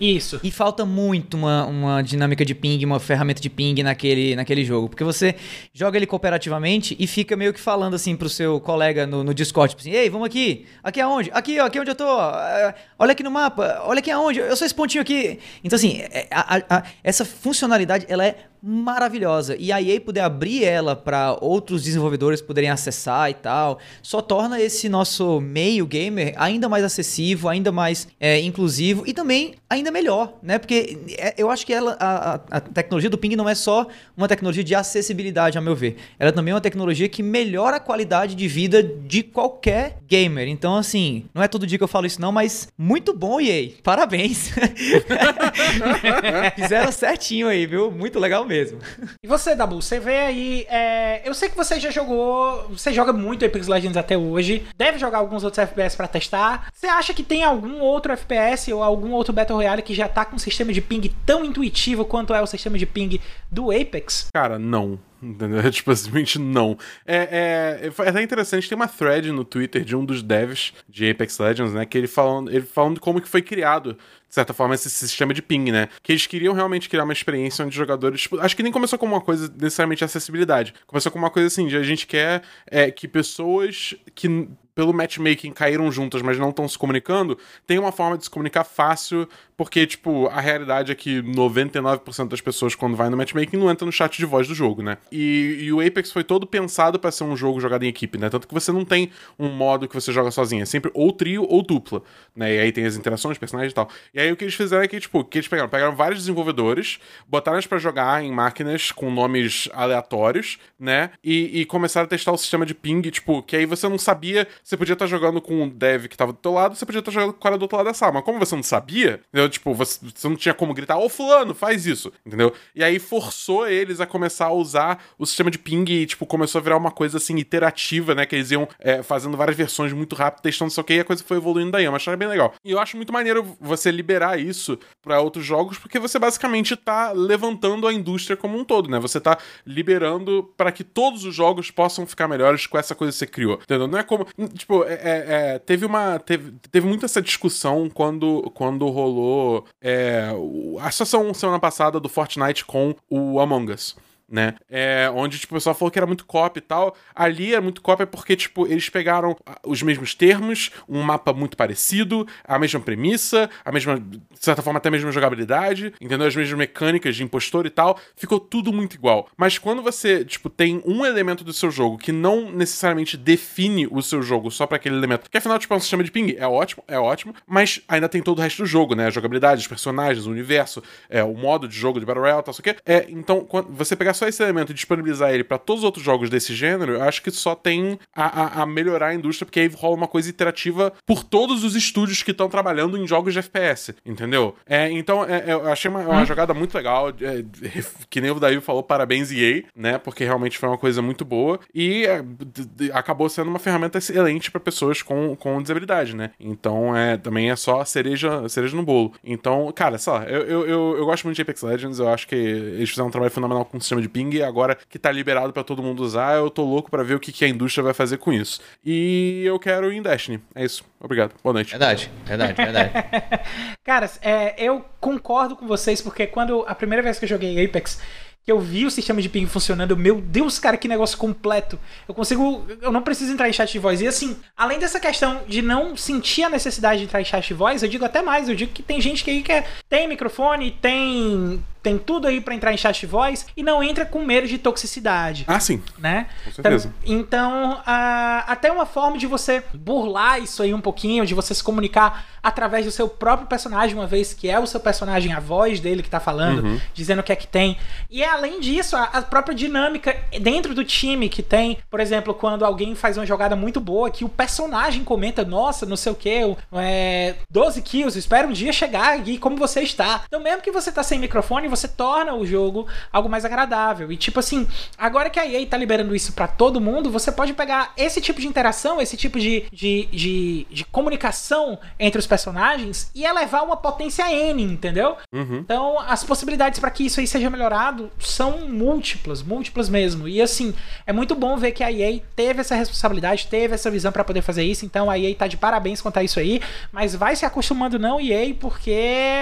Isso. E falta muito uma, uma dinâmica de ping, uma ferramenta de ping naquele, naquele jogo. Porque você joga ele cooperativamente e fica meio que falando assim pro seu colega no, no Discord, tipo assim, ei, vamos aqui, aqui aonde? Aqui, ó, aqui onde eu tô, ó, olha aqui no mapa, olha aqui aonde, eu sou esse pontinho aqui. Então assim, é- a- a- a- essa funcionalidade, ela é maravilhosa. E a EA poder abrir ela para outros desenvolvedores poderem acessar e tal, só torna esse nosso meio gamer ainda mais acessível, ainda mais é, inclusivo e também ainda melhor, né? Porque é, eu acho que ela, a, a- tecnologia do ping não é só uma tecnologia de acessibilidade, a meu ver. Ela também é uma tecnologia que melhora a qualidade de vida de qualquer gamer. Então, assim, não é todo dia que eu falo isso não, mas muito bom, EA. Parabéns. Fizeram certinho aí, viu? Muito legal mesmo. E você, Dabu, você vê aí. é, Eu sei que você já jogou. Você joga muito Apex Legends até hoje. Deve jogar alguns outros FPS pra testar. Você acha que tem algum outro FPS ou algum outro Battle Royale que já tá com um sistema de ping tão intuitivo quanto é o sistema de ping do Apex? Cara, não. Entendeu? É, Tipo, simplesmente não. É, é, é até interessante, tem uma thread no Twitter de um dos devs de Apex Legends, né? Que ele falando, ele falando como que foi criado, de certa forma, esse sistema de ping, né? Que eles queriam realmente criar uma experiência onde jogadores. Tipo, acho que nem começou como uma coisa necessariamente de acessibilidade. Começou como uma coisa assim, de a gente quer é, que pessoas que pelo matchmaking caíram juntas, mas não estão se comunicando, tem uma forma de se comunicar fácil, porque, tipo, a realidade é que 99% das pessoas, quando vai no matchmaking, não entra no chat de voz do jogo, né? E, e o Apex foi todo pensado para ser um jogo jogado em equipe, né? Tanto que você não tem um modo que você joga sozinho, é sempre ou trio ou dupla, né? E aí tem as interações, personagens e tal. E aí o que eles fizeram é que, tipo, que eles pegaram? Pegaram vários desenvolvedores, botaram eles pra jogar em máquinas com nomes aleatórios, né? E, e começaram a testar o sistema de ping, tipo, que aí você não sabia você podia estar jogando com um dev que tava do teu lado, você podia estar jogando com o cara do outro lado da sala. Mas como você não sabia, entendeu? Tipo, você, você não tinha como gritar, ô fulano, faz isso, entendeu? E aí forçou eles a começar a usar o sistema de ping e, tipo, começou a virar uma coisa, assim, iterativa, né? Que eles iam é, fazendo várias versões muito rápido, testando isso aqui, e a coisa foi evoluindo daí. Uma história bem legal. E eu acho muito maneiro você liberar isso para outros jogos, porque você basicamente tá levantando a indústria como um todo, né? Você tá liberando para que todos os jogos possam ficar melhores com essa coisa que você criou, entendeu? Não é como tipo, é, é, é, teve uma. Teve, teve muito essa discussão quando, quando rolou é, a situação semana passada do Fortnite com o Among Us né? É, onde tipo, o pessoal falou que era muito copy e tal. Ali é muito cópia porque, tipo, eles pegaram os mesmos termos, um mapa muito parecido, a mesma premissa, a mesma, de certa forma, até a mesma jogabilidade, entendeu? As mesmas mecânicas de impostor e tal. Ficou tudo muito igual. Mas quando você, tipo, tem um elemento do seu jogo que não necessariamente define o seu jogo só para aquele elemento, que afinal, tipo, é um sistema de ping, é ótimo, é ótimo, mas ainda tem todo o resto do jogo, né? A jogabilidade, os personagens, o universo, é, o modo de jogo de Battle Royale, tal, o. É, então, quando você pegar só esse elemento e disponibilizar ele para todos os outros jogos desse gênero, eu acho que só tem a, a, a, melhorar a indústria, porque aí rola uma coisa iterativa por todos os estúdios que estão trabalhando em jogos de FPS, entendeu? É, então, é, é eu achei uma, uma hum. jogada muito legal, é, que nem o Daí falou, parabéns EA, né? Porque realmente foi uma coisa muito boa e é, acabou sendo uma ferramenta excelente para pessoas com, com desabilidade, né? Então, é, também é só cereja, cereja no bolo. Então, cara, sei lá, eu, eu, eu, eu gosto muito de Apex Legends, eu acho que eles fizeram um trabalho fenomenal com o sistema de ping agora que tá liberado para todo mundo usar, eu tô louco para ver o que, que a indústria vai fazer com isso. E eu quero ir em Destiny. É isso. Obrigado. Boa noite. Verdade, verdade, verdade. Cara, é, eu concordo com vocês, porque quando a primeira vez que eu joguei Apex, que eu vi o sistema de ping funcionando, meu Deus, cara, que negócio completo. Eu consigo, eu não preciso entrar em chat de voz. E assim, além dessa questão de não sentir a necessidade de entrar em chat de voz, eu digo até mais, eu digo que tem gente que aí que tem microfone, tem tem tudo aí para entrar em chat voz e não entra com medo de toxicidade. Ah, sim. Né? Com certeza. Então, a, até uma forma de você burlar isso aí um pouquinho, de você se comunicar através do seu próprio personagem, uma vez que é o seu personagem, a voz dele que tá falando, uhum. dizendo o que é que tem. E além disso, a, a, própria dinâmica dentro do time que tem, por exemplo, quando alguém faz uma jogada muito boa, que o personagem comenta, nossa, não sei o que, é, 12 kills, espera um dia chegar e como você está. Então, mesmo que você tá sem microfone, você torna o jogo algo mais agradável. E tipo assim, agora que a EA tá liberando isso para todo mundo, você pode pegar esse tipo de interação, esse tipo de, de, de, de comunicação entre os personagens e elevar uma potência N, entendeu? Uhum. Então, as possibilidades para que isso aí seja melhorado são múltiplas, múltiplas mesmo. E assim, é muito bom ver que a EA teve essa responsabilidade, teve essa visão para poder fazer isso. Então, a EA tá de parabéns quanto a isso aí, mas vai se acostumando não, EA, porque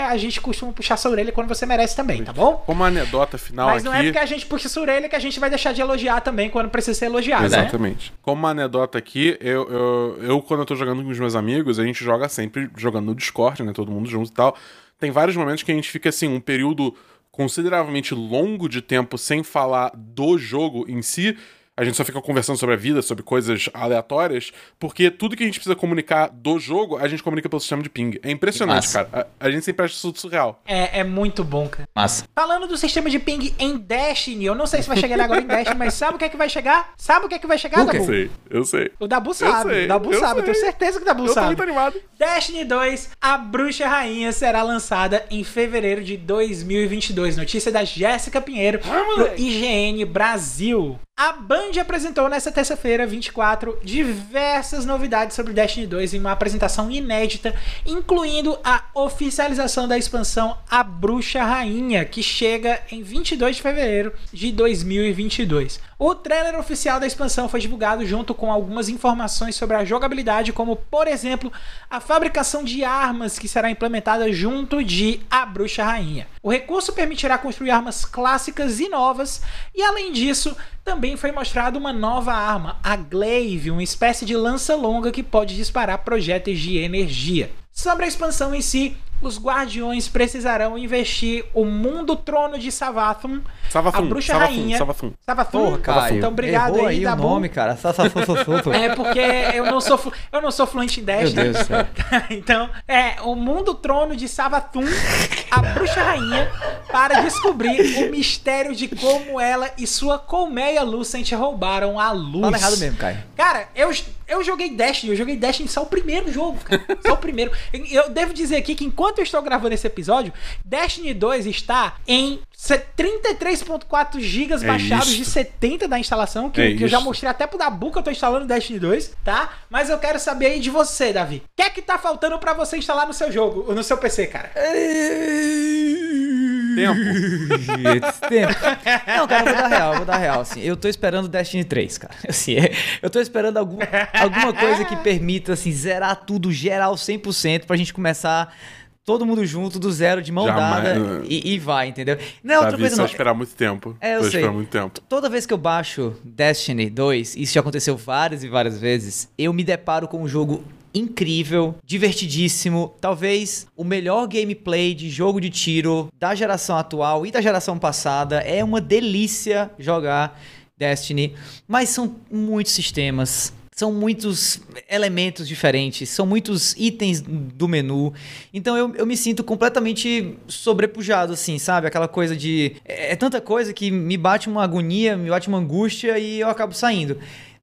a gente costuma puxar sua orelha quando você merece também, tá bom? Como anedota final mas aqui... não é porque a gente puxa sua orelha que a gente vai deixar de elogiar também quando precisa ser elogiado, né? Exatamente. Né? Como uma anedota aqui, eu, eu, eu, quando eu tô jogando com os meus amigos, a gente joga sempre jogando no Discord, né? Todo mundo junto e tal. Tem vários momentos que a gente fica assim, um período consideravelmente longo de tempo sem falar do jogo em si, a gente só fica conversando sobre a vida, sobre coisas aleatórias, porque tudo que a gente precisa comunicar do jogo, a gente comunica pelo sistema de ping. É impressionante, cara. A, a, gente sempre acha isso surreal. É, é muito bom, cara. Massa. Falando do sistema de ping em Destiny, eu não sei se vai chegar agora em Destiny, mas sabe o que é que vai chegar? Sabe o que é que vai chegar, Dabu? Eu sei, eu sei. O Dabu sabe, o Dabu eu sabe, eu tenho certeza que o Dabu eu sabe. Eu tô muito animado. Destiny 2, a Bruxa Rainha será lançada em fevereiro de 2022. Notícia da Jéssica Pinheiro pro IGN Brasil. A Band apresentou nesta terça-feira, 24, diversas novidades sobre Destiny 2 em uma apresentação inédita, incluindo a oficialização da expansão A Bruxa Rainha, que chega em 22 de fevereiro de 2022. O trailer oficial da expansão foi divulgado junto com algumas informações sobre a jogabilidade, como, por exemplo, a fabricação de armas que será implementada junto de A Bruxa Rainha. O recurso permitirá construir armas clássicas e novas, e além disso, também foi mostrada uma nova arma, a Glaive, uma espécie de lança longa que pode disparar projéteis de energia. Sobre a expansão em si, os guardiões precisarão investir o mundo trono de Savathun, Savathun, a bruxa Savathun, rainha. Savathun. Savathun? Porra, Caio. Então obrigado aí, aí o Dabu. nome, cara. É porque eu não sou flu- eu não sou fluente em Meu Destiny. Deus do céu. então, é o mundo trono de Savathun, a bruxa rainha, para descobrir o mistério de como ela e sua colmeia Lucent roubaram a luz. Fala errado mesmo, Caio. Cara, eu, eu joguei Destiny, eu joguei Destiny só o primeiro jogo, cara. Só o primeiro. Eu devo dizer aqui que enquanto eu estou gravando esse episódio, Destiny 2 está em 33.4 gigas É baixados isto. de 70 da instalação, que, É que eu já mostrei até pro Dabu que eu tô instalando Destiny 2, tá? Mas eu quero saber aí de você, Davi. O que é que tá faltando pra você instalar no seu jogo, no seu PC, cara? Tempo. Tempo. Não, cara, eu vou dar real, eu vou dar real, assim. Eu tô esperando Destiny 3, cara. Assim, é- eu tô esperando algum, alguma coisa que permita, assim, zerar tudo, geral 100%, pra gente começar todo mundo junto, do zero, de mão Jamais, dada, e, e vai, entendeu? Não é outra Davi, coisa não. esperar muito tempo. É, eu sei. esperar muito tempo. Toda vez que eu baixo Destiny 2, isso já aconteceu várias e várias vezes, eu me deparo com um jogo incrível, divertidíssimo, talvez o melhor gameplay de jogo de tiro da geração atual e da geração passada. É uma delícia jogar Destiny, mas são muitos sistemas. São muitos elementos diferentes, são muitos itens do menu. Então eu, eu me sinto completamente sobrepujado, assim, sabe? Aquela coisa de. É, é tanta coisa que me bate uma agonia, me bate uma angústia e eu acabo saindo.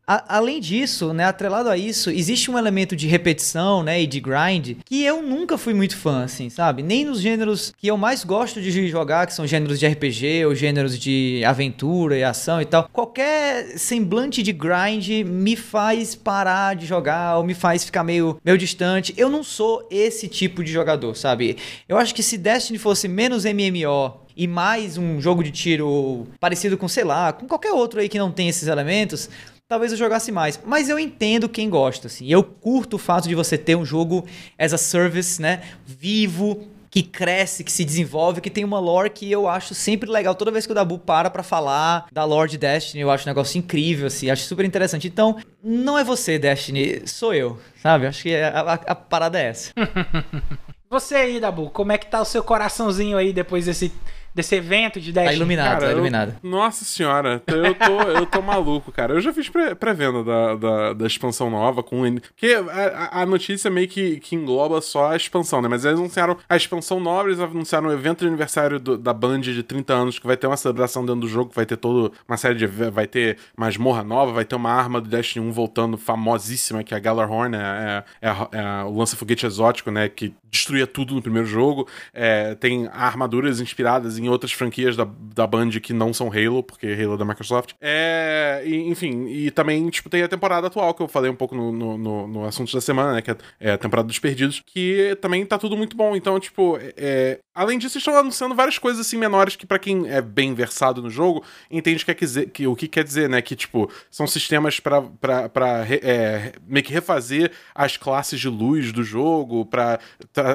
A- além disso, né, atrelado a isso, existe um elemento de repetição, né, e de grind que eu nunca fui muito fã, assim, sabe? Nem nos gêneros que eu mais gosto de jogar, que são gêneros de RPG ou gêneros de aventura e ação e tal. Qualquer semblante de grind me faz parar de jogar ou me faz ficar meio, meio distante. Eu não sou esse tipo de jogador, sabe? Eu acho que se Destiny fosse menos MMO e mais um jogo de tiro parecido com, sei lá, com qualquer outro aí que não tem esses elementos, talvez eu jogasse mais. Mas eu entendo quem gosta, assim. Eu curto o fato de você ter um jogo as a service, né? Vivo, que cresce, que se desenvolve, que tem uma lore que eu acho sempre legal. Toda vez que o Dabu para pra falar da lore de Destiny, eu acho um negócio incrível, assim. Acho super interessante. Então, não é você, Destiny, sou eu, sabe? Acho que a, a- a parada é essa. Você aí, Dabu, como é que tá o seu coraçãozinho aí depois desse, desse evento de Tá Destiny? iluminado, Cara, tá eu- iluminado. Nossa senhora, eu tô, eu tô maluco, cara. Eu já fiz pré- pré-venda da, da, da expansão nova com o Porque a, a notícia meio que, que engloba só a expansão, né? Mas eles anunciaram a expansão nova, eles anunciaram um evento de aniversário do- da Band de 30 anos, que vai ter uma celebração dentro do jogo, que vai ter toda uma série de. Vai ter masmorra nova, vai ter uma arma do Destiny 1 voltando famosíssima, que é a Galarhorn, é, é, a- é a- o lança-foguete exótico, né? Que destruía tudo no primeiro jogo. É, tem armaduras inspiradas em outras franquias da, da Band que não são Halo, porque Halo é da Microsoft. É, e, enfim, e também, tipo, tem a temporada atual, que eu falei um pouco no, no, no, no assunto da semana, né? Que é, é a temporada dos perdidos, que também tá tudo muito bom. Então, tipo, é, além disso, estão anunciando várias coisas assim menores que, pra quem é bem versado no jogo, entende que dizer, que, o que quer dizer, né? Que, tipo, são sistemas re- é, meio que refazer as classes de luz do jogo,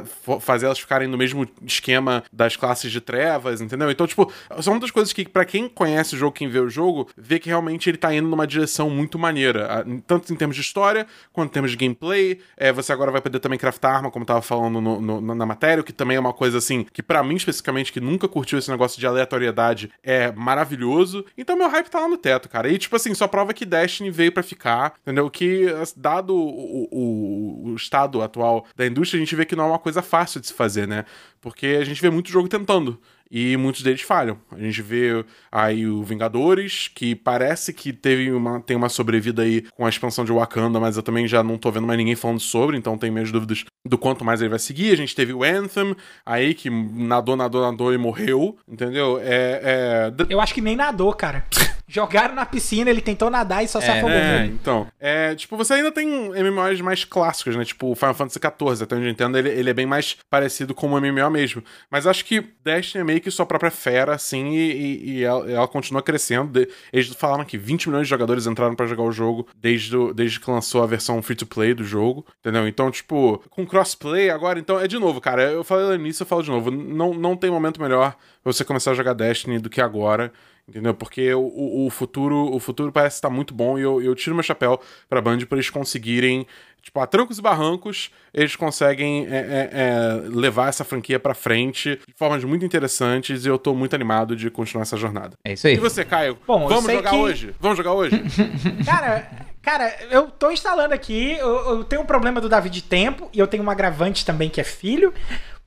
fo- fazer elas ficarem no mesmo esquema das classes de trevas, entendeu? Então, tipo, são muitas coisas que, pra quem conhece o jogo, quem vê o jogo, vê que realmente ele tá indo numa direção muito maneira. Tanto em termos de história, quanto em termos de gameplay. É, você agora vai poder também craftar arma, como tava falando no- no- na matéria, o que também é uma coisa assim, que pra mim especificamente, que nunca curtiu esse negócio de aleatoriedade, é maravilhoso. Então meu hype tá lá no teto, cara. E tipo assim, só prova que Destiny veio pra ficar, entendeu? Que dado o, o- o estado atual da indústria, a gente vê que não é uma coisa fácil de se fazer, né? Porque a gente vê muito jogo tentando. E muitos deles falham. A gente vê aí o Vingadores, que parece que teve uma, tem uma sobrevida aí com a expansão de Wakanda, mas eu também já não tô vendo mais ninguém falando sobre, então tenho minhas dúvidas do quanto mais ele vai seguir. A gente teve o Anthem, aí que nadou, nadou, nadou e morreu, entendeu? É. é... Eu acho que nem nadou, cara. Jogaram na piscina, ele tentou nadar e só se É, afogou. É, então. É, tipo, você ainda tem MMOs mais clássicos, né? Tipo, o Final Fantasy XIV, até onde eu entendo, ele, ele é bem mais parecido com o MMO mesmo. Mas acho que Destiny é meio que sua própria fera, assim, e, e- e ela, ela continua crescendo. De- Eles falaram que 20 milhões de jogadores entraram pra jogar o jogo desde, o- desde que lançou a versão free-to-play do jogo, entendeu? Então, tipo, com crossplay agora, então, é de novo, cara, eu falei no início, eu falo de novo, não, não tem momento melhor pra você começar a jogar Destiny do que agora. Entendeu? Porque o, o- futuro o futuro parece estar muito bom e eu, eu tiro meu chapéu pra Band por eles conseguirem, tipo, a trancos e barrancos, eles conseguem é, é, é, levar essa franquia pra frente de formas muito interessantes e eu tô muito animado de continuar essa jornada. É isso aí. E você, Caio? Bom, vamos jogar que- hoje? Vamos jogar hoje? Cara, cara, eu tô instalando aqui. Eu, eu tenho um problema do Davi de tempo e eu tenho um agravante também que é filho.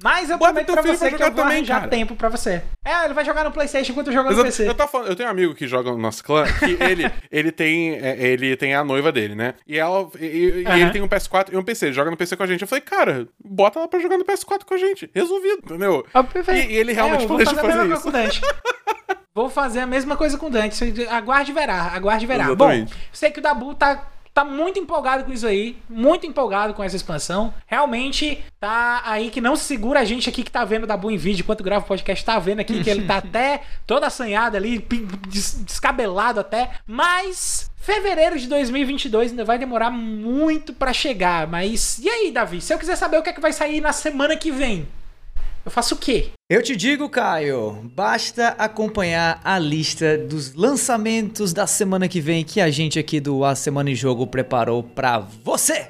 Mas eu Bota prometo pra você pra que eu vou também, arranjar cara. tempo pra você. É, ele vai jogar no PlayStation enquanto eu jogo Mas no eu, PC. eu, tô falando- eu tenho um amigo que joga no nosso clã que ele, ele, tem, é, ele tem a noiva dele, né? E, ela, e, e- e ele tem um PS4 e um PC. Ele joga no PC com a gente. Eu falei, cara, bota ela pra jogar no PS4 com a gente. Resolvido, entendeu? Ah. E, e ele realmente é, planeja fazer a fazer mesma isso. coisa com o Dante. Vou fazer a mesma coisa com o Dante. Aguarde verá, aguarde verá. Exatamente. Bom, sei que o Dabu tá, tá muito empolgado com isso aí, muito empolgado com essa expansão. Realmente tá aí que não segura a gente aqui que tá vendo Dabu em vídeo enquanto grava o podcast, tá vendo aqui que ele tá até todo assanhado ali, descabelado até. Mas fevereiro de 2022 ainda vai demorar muito pra chegar. Mas e aí, Davi? Se eu quiser saber o que é que vai sair na semana que vem, eu faço o quê? Eu te digo, Caio, basta acompanhar a lista dos lançamentos da semana que vem que a gente aqui do A Semana em Jogo preparou pra você.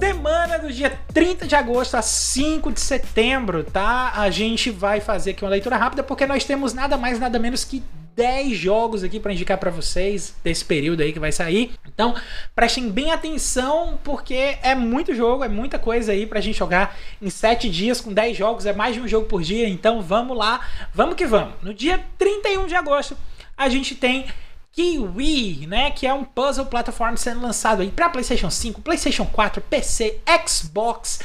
Semana do dia 30 de agosto a 5 de setembro, tá? A gente vai fazer aqui uma leitura rápida porque nós temos nada mais, nada menos que 10 jogos aqui pra indicar pra vocês desse período aí que vai sair. Então, prestem bem atenção porque é muito jogo, é muita coisa aí pra gente jogar em 7 dias com 10 jogos, é mais de um jogo por dia. Então, vamos lá, vamos que vamos. No dia 31 de agosto, a gente tem Kiwi, né, que é um puzzle platform sendo lançado aí para PlayStation 5, PlayStation 4, PC, Xbox,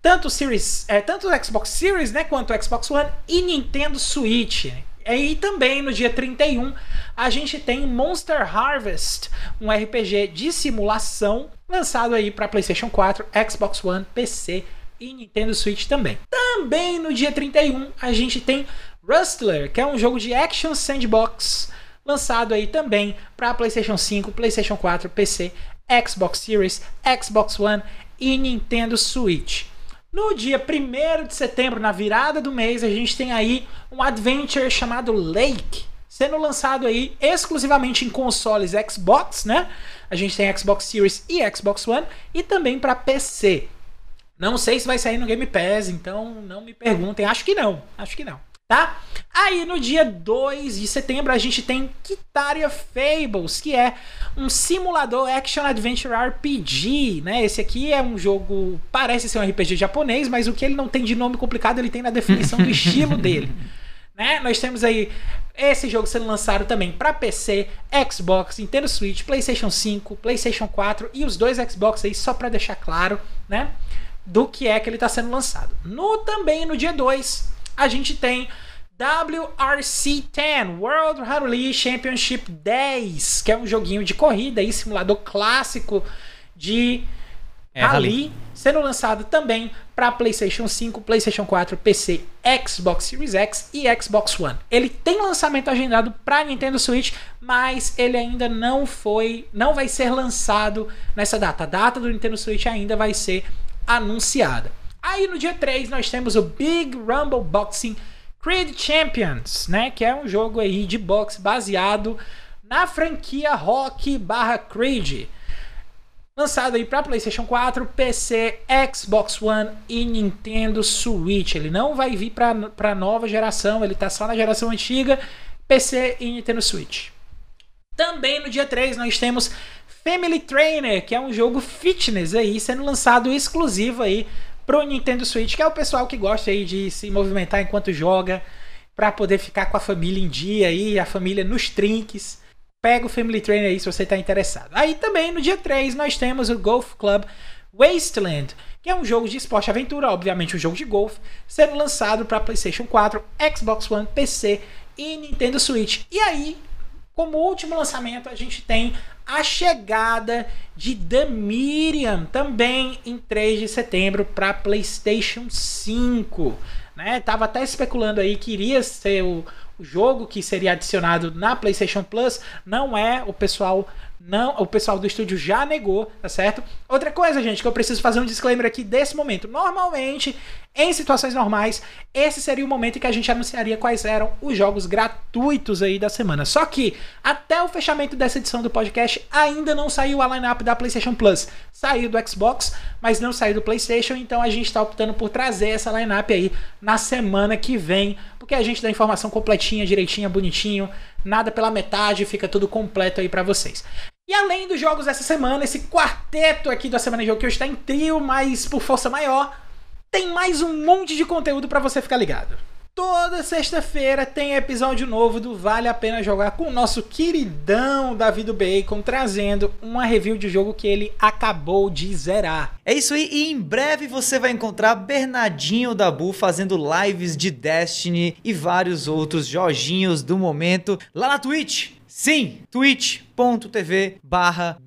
tanto Series, é, tanto Xbox Series, né, quanto Xbox One e Nintendo Switch. E também no dia 31 a gente tem Monster Harvest, um RPG de simulação lançado aí para PlayStation 4, Xbox One, PC e Nintendo Switch também. Também no dia 31 a gente tem Rustler, que é um jogo de action sandbox lançado aí também para PlayStation 5, PlayStation 4, PC, Xbox Series, Xbox One e Nintendo Switch. No dia 1 de setembro, na virada do mês, a gente tem aí um adventure chamado Lake, sendo lançado aí exclusivamente em consoles Xbox, né? A gente tem Xbox Series e Xbox One e também para PC. Não sei se vai sair no Game Pass, então não me perguntem. Acho que não, acho que não, tá? Aí no dia 2 de setembro a gente tem Kitaria Fables, que é um simulador action adventure RPG, né? Esse aqui é um jogo, parece ser um RPG japonês, mas o que ele não tem de nome complicado, ele tem na definição do estilo dele. Né? Nós temos aí esse jogo sendo lançado também para PC, Xbox, Nintendo Switch, PlayStation 5, PlayStation 4 e os dois Xbox aí só para deixar claro, né, do que é que ele está sendo lançado. No também no dia 2, a gente tem WRC 10 World Rally Championship 10, que é um joguinho de corrida e simulador clássico de É, Rally, rally. sendo lançado também para PlayStation 5, PlayStation 4, PC, Xbox Series X e Xbox One. Ele tem lançamento agendado para Nintendo Switch, mas ele ainda não foi, não vai ser lançado nessa data. A data do Nintendo Switch ainda vai ser anunciada. Aí no dia 3 nós temos o Big Rumble Boxing Creed Champions, né, que é um jogo aí de boxe baseado na franquia Rock barra Creed lançado aí para PlayStation 4, PC, Xbox One e Nintendo Switch. Ele não vai vir para nova geração, ele tá só na geração antiga, PC e Nintendo Switch. Também no dia 3 nós temos Family Trainer, que é um jogo fitness aí, sendo lançado exclusivo aí pro Nintendo Switch, que é o pessoal que gosta aí de se movimentar enquanto joga, para poder ficar com a família em dia aí, a família nos trinques pega o Family Trainer aí se você está interessado. Aí também no dia 3 nós temos o Golf Club Wasteland, que é um jogo de esporte aventura, obviamente um jogo de golfe, sendo lançado para PlayStation 4, Xbox One, PC e Nintendo Switch. E aí, como último lançamento, a gente tem a chegada de The Miriam, também em 3 de setembro para PlayStation 5. Né? Tava até especulando aí que iria ser o, o jogo que seria adicionado na PlayStation Plus. Não é, o pessoal não, o pessoal do estúdio já negou, tá certo? Outra coisa, gente, que eu preciso fazer um disclaimer aqui desse momento. Normalmente, em situações normais, esse seria o momento em que a gente anunciaria quais eram os jogos gratuitos aí da semana. Só que até o fechamento dessa edição do podcast ainda não saiu a lineup da PlayStation Plus. Saiu do Xbox, mas não saiu do PlayStation, então a gente está optando por trazer essa lineup aí na semana que vem, porque a gente dá informação completinha, direitinha, bonitinho, nada pela metade, fica tudo completo aí para vocês. E além dos jogos dessa semana, esse quarteto aqui da Semana de Jogo que hoje está em trio, mas por força maior, tem mais um monte de conteúdo para você ficar ligado. Toda sexta-feira tem episódio novo do Vale a Pena Jogar com o nosso queridão David Bacon trazendo uma review de jogo que ele acabou de zerar. É isso aí, e em breve você vai encontrar Bernardinho Dabu fazendo lives de Destiny e vários outros joginhos do momento lá na Twitch. Sim, twitch.tv barra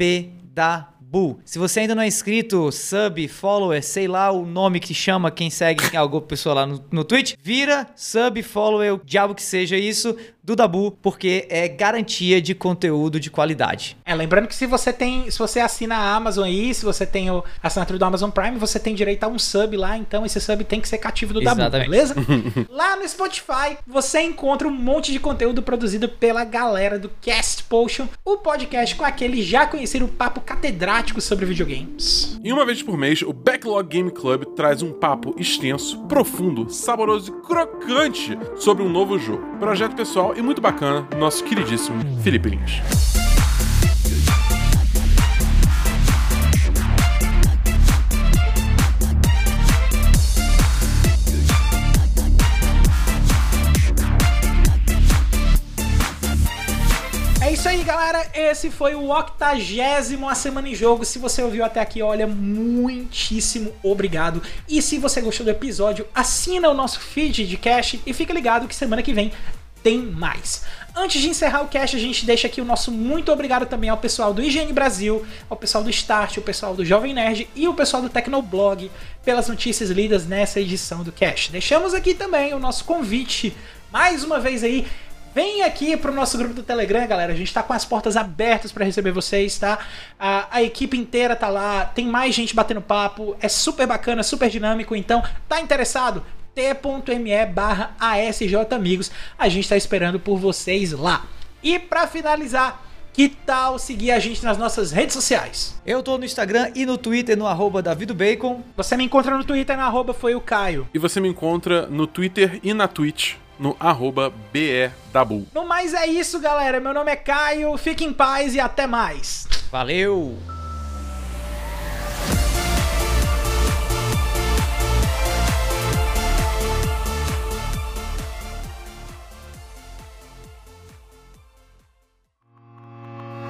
Se você ainda não é inscrito, sub, follower, sei lá o nome que chama quem segue alguma pessoa lá no, no Twitch, vira sub, follower, o diabo que seja isso, do Dabu, porque é garantia de conteúdo de qualidade. É, lembrando que se você tem, se você assina a Amazon aí, se você tem o assinatura do Amazon Prime, você tem direito a um sub lá, então esse sub tem que ser cativo do Exatamente. Dabu, beleza? lá no Spotify, você encontra um monte de conteúdo produzido pela galera do Cast Potion, o podcast com aquele já conhecido papo catedrático sobre videogames. E uma vez por mês, o Backlog Game Club traz um papo extenso, profundo, saboroso e crocante sobre um novo jogo. Projeto pessoal e muito bacana do nosso queridíssimo Felipe Lins. É isso aí, galera. Esse foi o octagésimo A Semana em Jogo. Se você ouviu até aqui, olha, muitíssimo obrigado. E se você gostou do episódio, assina o nosso feed de cash e fica ligado que semana que vem tem mais. Antes de encerrar o cast, a gente deixa aqui o nosso muito obrigado também ao pessoal do IGN Brasil, ao pessoal do Start, o pessoal do Jovem Nerd e o pessoal do Tecnoblog pelas notícias lidas nessa edição do cast. Deixamos aqui também o nosso convite, mais uma vez aí, Vem aqui pro nosso grupo do Telegram, galera. A gente tá com as portas abertas para receber vocês, tá? A, a, equipe inteira tá lá, tem mais gente batendo papo, é super bacana, super dinâmico. Então, tá interessado? t.me barra amigos. A gente está esperando por vocês lá. E para finalizar, que tal seguir a gente nas nossas redes sociais? Eu tô no Instagram e no Twitter no arroba Bacon. Você me encontra no Twitter na arroba foi o Caio. E você me encontra no Twitter e na Twitch no arroba BEDabu. No mais é isso, galera. Meu nome é Caio, fique em paz e até mais. Valeu!